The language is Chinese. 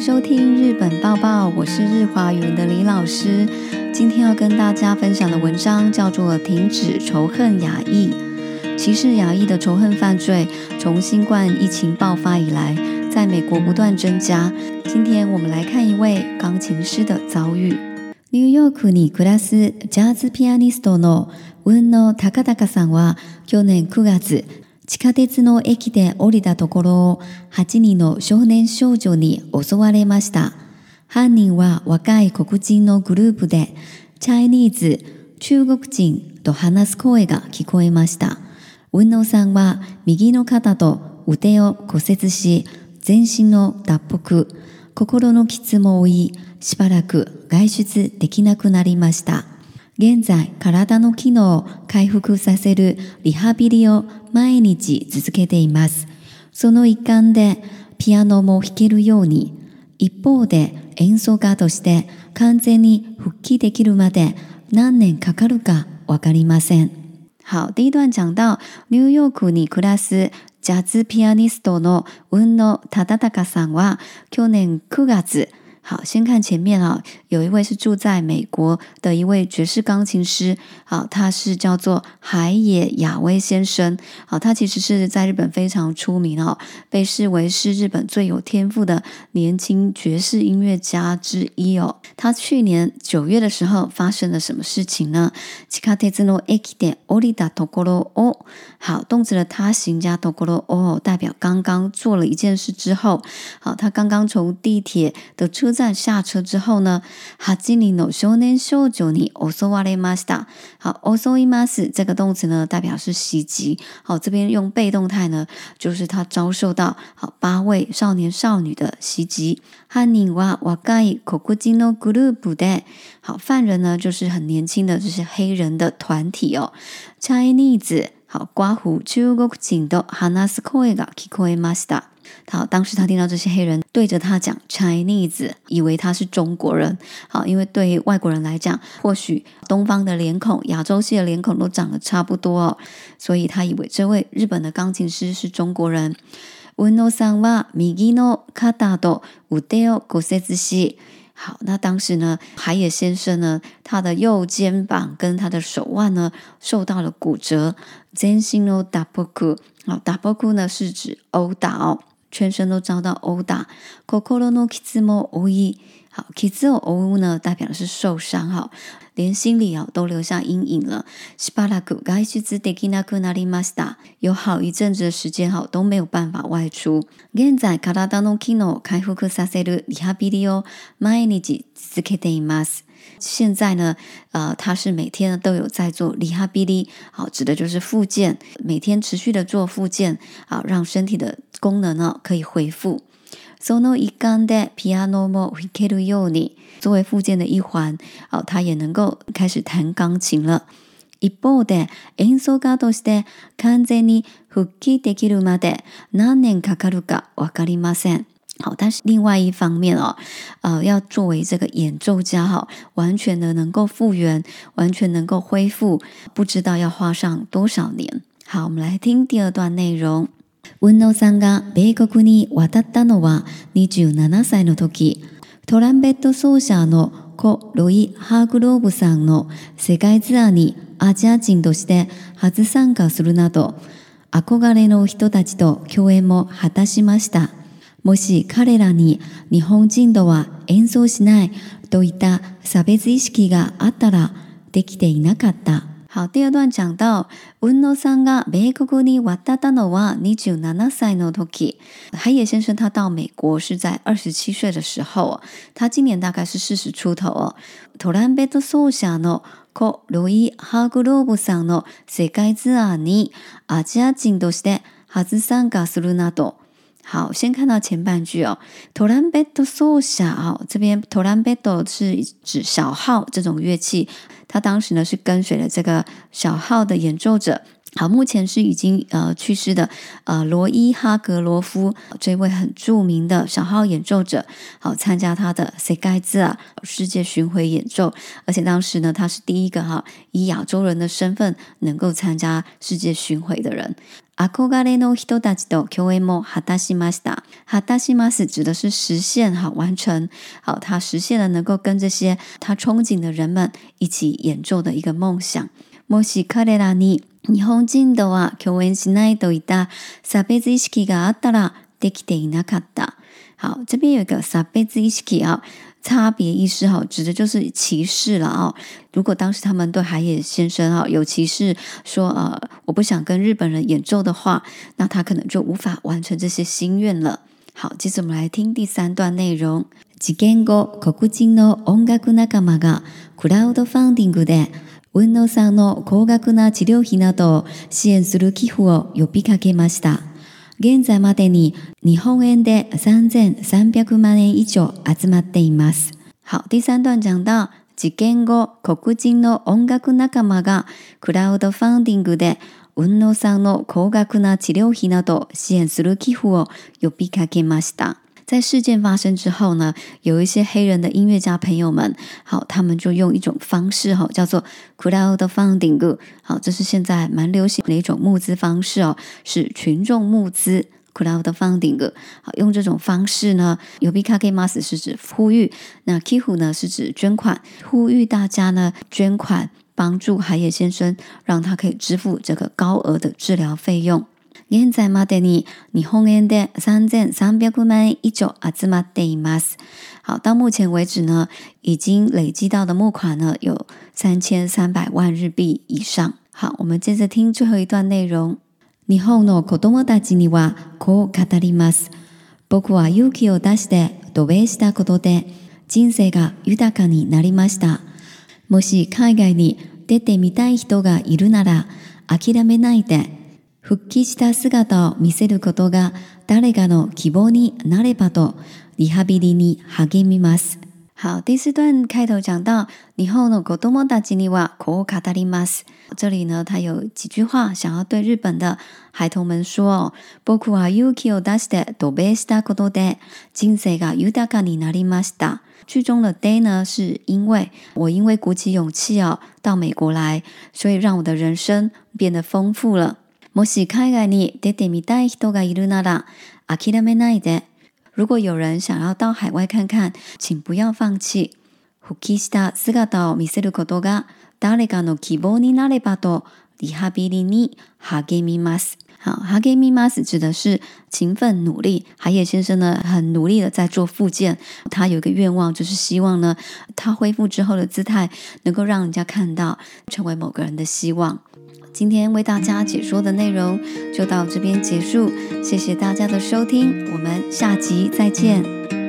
收听日本报报，我是日华语文的李老师。今天要跟大家分享的文章叫做《停止仇恨牙裔》。歧视牙裔的仇恨犯罪从新冠疫情爆发以来，在美国不断增加。今天我们来看一位钢琴师的遭遇。New York に暮らす jazz ピアニストの運の高々さんは去年9月。地下鉄の駅で降りたところ、を8人の少年少女に襲われました。犯人は若い黒人のグループで、チャイニーズ、中国人と話す声が聞こえました。運動さんは右の肩と腕を骨折し、全身の脱北、心の傷も負い、しばらく外出できなくなりました。現在、体の機能を回復させるリハビリを毎日続けています。その一環で、ピアノも弾けるように、一方で演奏家として完全に復帰できるまで何年かかるかわかりません。好、第一段讲到、ニューヨークに暮らすジャズピアニストの雲野忠敬さんは、去年9月、好，先看前面啊，有一位是住在美国的一位爵士钢琴师好，他是叫做海野雅威先生好，他其实是在日本非常出名哦，被视为是日本最有天赋的年轻爵士音乐家之一哦。他去年九月的时候发生了什么事情呢？点哦，好，动词的他行加 t o k 哦，代表刚刚做了一件事之后，好，他刚刚从地铁的车。站下车之后呢，ハジリンの少年少女に襲われました。好，襲います这个动词呢，代表是袭击。好，这边用被动态呢，就是他遭受到好八位少年少女的袭击。ハニワワガイココジノグルー好犯人呢就是很年轻的，就是黑人的团体哦，Chinese。好，刮胡チューゴクジンド話す声が聞こえ好，当时他听到这些黑人对着他讲 “Chinese”，以为他是中国人。好，因为对外国人来讲，或许东方的脸孔、亚洲系的脸孔都长得差不多哦，所以他以为这位日本的钢琴师是中国人。好，那当时呢，海野先生呢，他的右肩膀跟他的手腕呢，受到了骨折。好，打波骨呢是指殴打。哦。全身都遭到殴打，心の傷も多い、好，kizu o u 呢，代表的是受伤哈，连心里啊都留下阴影了。spalaku 该句子 dekinakunari masda 有好一阵子的时间哈都没有办法外出。genzai kara danokino kaihuku saseru rehabili o my ni jisuke deimas。现在呢，呃，他是每天都有在做 rehabili，好，指的就是复健，每天持续的做复健啊，让身体的功能呢可以恢复。sono イカンデピアノも復帰できるように、作为附件的一环，啊，他也能够开始弹钢琴了。一方で演奏家として完全に復帰できるまで何年かかるかわかりません。好，但是另外一方面哦，啊，要作为这个演奏家哈，完全的能够复原，完全能够恢复，不知道要花上多少年。好，我们来听第二段内容。運動さんが米国に渡ったのは27歳の時、トランペット奏者のコ・ロイ・ハーグローブさんの世界ツアーにアジア人として初参加するなど、憧れの人たちと共演も果たしました。もし彼らに日本人とは演奏しないといった差別意識があったらできていなかった。好，第二段讲到、雲野さんが米国に渡ったのは27歳の時。海野先生他到美国是在二十七岁的时候，他今年大概是四十出头哦。トランペット奏者のコ・ロイ・ハーグローブさんの世界ツアーにアジア人として初参加するなど。好，先看到前半句哦 t o r l a d o so 小这边 torlando 是指小号这种乐器，他当时呢是跟随了这个小号的演奏者。好，目前是已经呃去世的呃罗伊哈格罗夫这位很著名的小号演奏者，好参加他的塞盖兹啊世界巡回演奏，而且当时呢他是第一个哈以亚洲人的身份能够参加世界巡回的人。Aco Galeno Hitodadido QAM h a t a s i m a s t a h a t a s i m a s t a 指的是实现哈完成好，他实现了能够跟这些他憧憬的人们一起演奏的一个梦想。もし彼らに日本人とは共演しないといった差別意識があったらできていなかった。好，这边有一个差别意识啊，差别意识哈，指的就是歧视了啊。如果当时他们对海野先生哈有歧视，说呃我不想跟日本人演奏的话，那他可能就无法完成这些心愿了。好，接着我们来听第三段内容。事件後、黒人の音楽仲間がクラウドファンディングで運動さんの高額な治療費などを支援する寄付を呼びかけました。現在までに日本円で3300万円以上集まっています。好、第三段讲到、事件後、黒人の音楽仲間がクラウドファンディングで運動さんの高額な治療費など支援する寄付を呼びかけました。在事件发生之后呢，有一些黑人的音乐家朋友们，好，他们就用一种方式哈，叫做 crowdfunding，好，这是现在蛮流行的一种募资方式哦，是群众募资 c l o u d f u n d i n g 好，用这种方式呢，u b i k a k i mas 是指呼吁，那 k i h u 呢是指捐款，呼吁大家呢捐款帮助海野先生，让他可以支付这个高额的治疗费用。現在までに日本円で3300万円以上集まっています。好，到目前为止呢，已经累积到的募款呢有3300万日币以上。好，我们接着听最后一段内容。日本の子供たちにはこう語ります。僕は勇気を出して渡米したことで人生が豊かになりました。もし海外に出てみたい人がいるなら諦めないで復帰した姿を見せることが誰かの希望になればとリハビリに励みます。好，第四段开头讲到，以后呢，子どもたちにはこう語ります。这里呢，他有几句话想要对日本的孩童们说哦。僕は勇気を出して渡米したことで人生が豊かになりました。剧中的 day 呢，是因为我因为鼓起勇气哦，到美国来，所以让我的人生变得丰富了。もし海外に出てみたい人がいるなら、諦めないで。如果有人想要到海外看看、请不要放棄。復帰した姿を見せることが誰かの希望になればとリハビリに励みます。好，hagemi mas 指的是勤奋努力。海野先生呢，很努力的在做复健。他有一个愿望，就是希望呢，他恢复之后的姿态能够让人家看到，成为某个人的希望。今天为大家解说的内容就到这边结束，谢谢大家的收听，我们下集再见。